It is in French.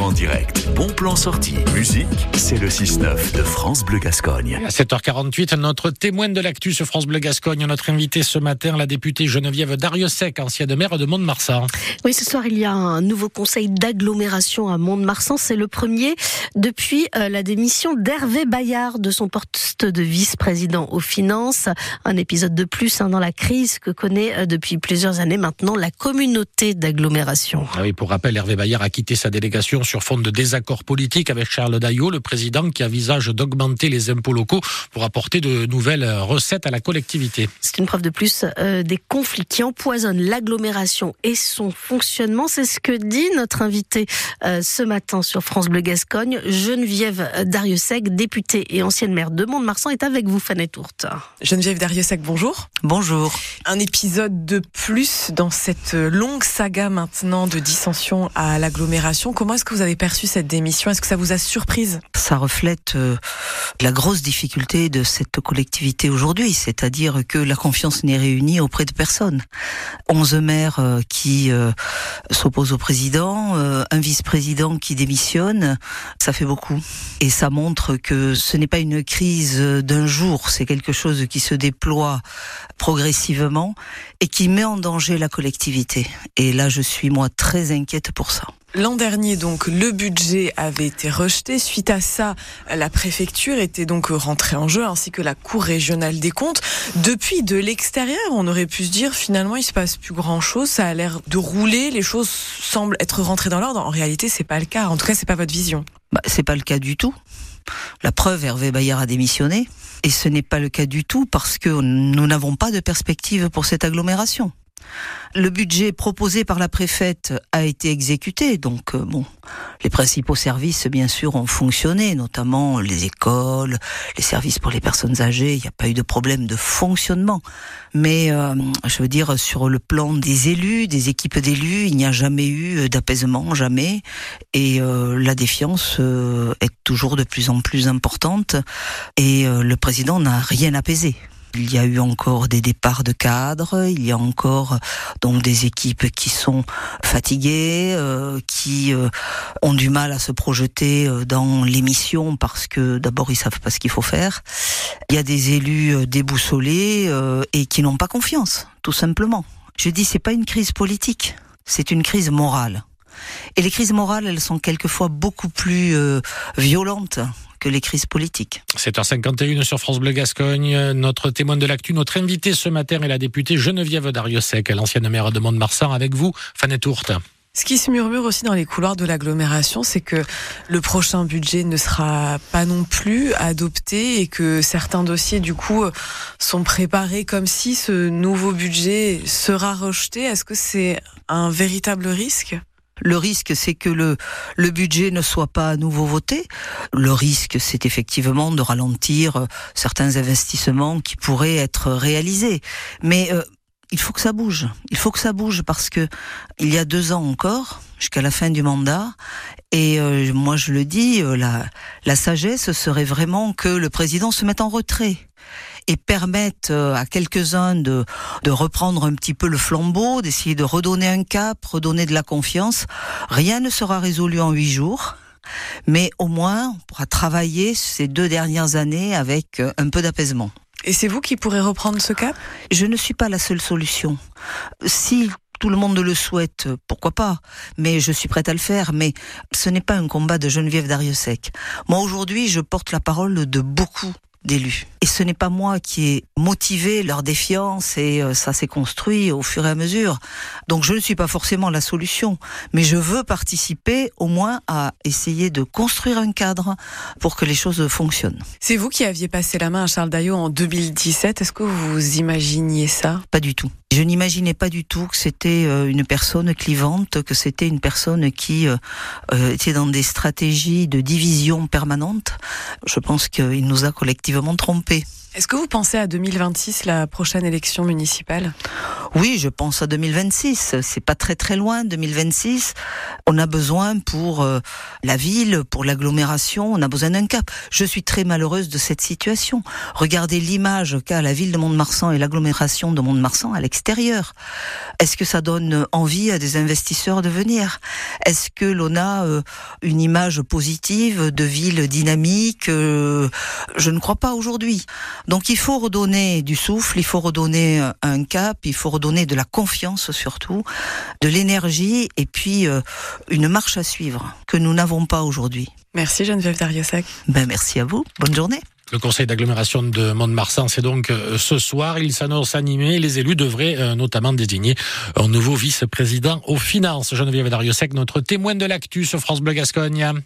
en direct. Bon plan sorti. Musique, c'est le 6-9 de France Bleu Gascogne. À 7h48, notre témoin de l'actu sur France Bleu Gascogne, notre invité ce matin, la députée Geneviève Dariussec, ancienne maire de Mont-de-Marsan. Oui, ce soir, il y a un nouveau conseil d'agglomération à Mont-de-Marsan. C'est le premier depuis euh, la démission d'Hervé Bayard de son poste de vice-président aux finances. Un épisode de plus hein, dans la crise que connaît euh, depuis plusieurs années maintenant la communauté d'agglomération. Ah oui, pour rappel, Hervé Bayard a quitté sa délégation sur fond de désaccord politique avec Charles Daillot, le président qui envisage d'augmenter les impôts locaux pour apporter de nouvelles recettes à la collectivité. C'est une preuve de plus euh, des conflits qui empoisonnent l'agglomération et son fonctionnement. C'est ce que dit notre invité euh, ce matin sur France Bleu Gascogne, Geneviève Dariussec, députée et ancienne maire de Mont-de-Marsan, est avec vous, Fanette Tourte. Geneviève Dariussec, bonjour. Bonjour. Un épisode de plus dans cette longue saga maintenant de dissension à l'agglomération. Comment est-ce que vous avez perçu cette démission? Est-ce que ça vous a surprise? Ça reflète euh, la grosse difficulté de cette collectivité aujourd'hui, c'est-à-dire que la confiance n'est réunie auprès de personne. Onze maires euh, qui euh, s'opposent au président, un vice-président qui démissionne, ça fait beaucoup. Et ça montre que ce n'est pas une crise d'un jour, c'est quelque chose qui se déploie progressivement et qui met en danger la collectivité. Et là, je suis moi très inquiète pour ça. L'an dernier, donc, le budget avait été rejeté. Suite à ça, la préfecture était donc rentrée en jeu, ainsi que la Cour régionale des comptes. Depuis, de l'extérieur, on aurait pu se dire, finalement, il se passe plus grand chose. Ça a l'air de rouler. Les choses semblent être rentrées dans l'ordre. En réalité, c'est pas le cas. En tout cas, c'est pas votre vision. Bah, c'est pas le cas du tout. La preuve, Hervé Bayard a démissionné. Et ce n'est pas le cas du tout parce que nous n'avons pas de perspective pour cette agglomération. Le budget proposé par la préfète a été exécuté, donc euh, bon, les principaux services bien sûr ont fonctionné, notamment les écoles, les services pour les personnes âgées. Il n'y a pas eu de problème de fonctionnement, mais euh, je veux dire sur le plan des élus, des équipes d'élus, il n'y a jamais eu d'apaisement, jamais, et euh, la défiance est toujours de plus en plus importante, et le président n'a rien apaisé. Il y a eu encore des départs de cadres, il y a encore donc des équipes qui sont fatiguées, euh, qui euh, ont du mal à se projeter euh, dans l'émission parce que d'abord ils savent pas ce qu'il faut faire. Il y a des élus déboussolés et qui n'ont pas confiance, tout simplement. Je dis c'est pas une crise politique, c'est une crise morale. Et les crises morales, elles sont quelquefois beaucoup plus violentes que les crises politiques. 7h51 sur France Bleu Gascogne. Notre témoin de l'actu, notre invité ce matin est la députée Geneviève Dariussec, l'ancienne maire de Mont-de-Marsan. Avec vous, Fanette Tourte. Ce qui se murmure aussi dans les couloirs de l'agglomération, c'est que le prochain budget ne sera pas non plus adopté et que certains dossiers, du coup, sont préparés comme si ce nouveau budget sera rejeté. Est-ce que c'est un véritable risque? Le risque, c'est que le, budget ne soit pas à nouveau voté. Le risque, c'est effectivement de ralentir euh, certains investissements qui pourraient être réalisés. Mais euh, il faut que ça bouge. Il faut que ça bouge parce que il y a deux ans encore, jusqu'à la fin du mandat, et euh, moi je le dis, la, la sagesse serait vraiment que le président se mette en retrait et permettent euh, à quelques-uns de, de reprendre un petit peu le flambeau, d'essayer de redonner un cap, redonner de la confiance. Rien ne sera résolu en huit jours. Mais au moins, on pourra travailler ces deux dernières années avec euh, un peu d'apaisement. Et c'est vous qui pourrez reprendre ce cap? Je ne suis pas la seule solution. Si tout le monde le souhaite, pourquoi pas? Mais je suis prête à le faire. Mais ce n'est pas un combat de Geneviève Dariussec. Moi aujourd'hui, je porte la parole de beaucoup d'élus. Et ce n'est pas moi qui ai motivé leur défiance et euh, ça s'est construit au fur et à mesure. Donc je ne suis pas forcément la solution, mais je veux participer au moins à essayer de construire un cadre pour que les choses fonctionnent. C'est vous qui aviez passé la main à Charles Daillot en 2017. Est-ce que vous imaginiez ça? Pas du tout. Je n'imaginais pas du tout que c'était euh, une personne clivante, que c'était une personne qui euh, était dans des stratégies de division permanente. Je pense qu'il nous a collectivement trompés. Est-ce que vous pensez à 2026, la prochaine élection municipale? Oui, je pense à 2026. C'est pas très très loin, 2026. On a besoin pour euh, la ville, pour l'agglomération, on a besoin d'un cap. Je suis très malheureuse de cette situation. Regardez l'image qu'a la ville de Mont-de-Marsan et l'agglomération de Mont-de-Marsan à l'extérieur. Est-ce que ça donne envie à des investisseurs de venir? Est-ce que l'on a euh, une image positive de ville dynamique? Euh, Je ne crois pas aujourd'hui. Donc il faut redonner du souffle, il faut redonner un cap, il faut redonner de la confiance surtout, de l'énergie et puis euh, une marche à suivre que nous n'avons pas aujourd'hui. Merci Geneviève Dariosac. Ben merci à vous. Bonne journée. Le conseil d'agglomération de Mont-de-Marsan, c'est donc euh, ce soir. Il s'annonce animé. Les élus devraient euh, notamment désigner un nouveau vice-président aux finances. Geneviève Dariosac, notre témoin de l'actu sur France Bleu Gascogne.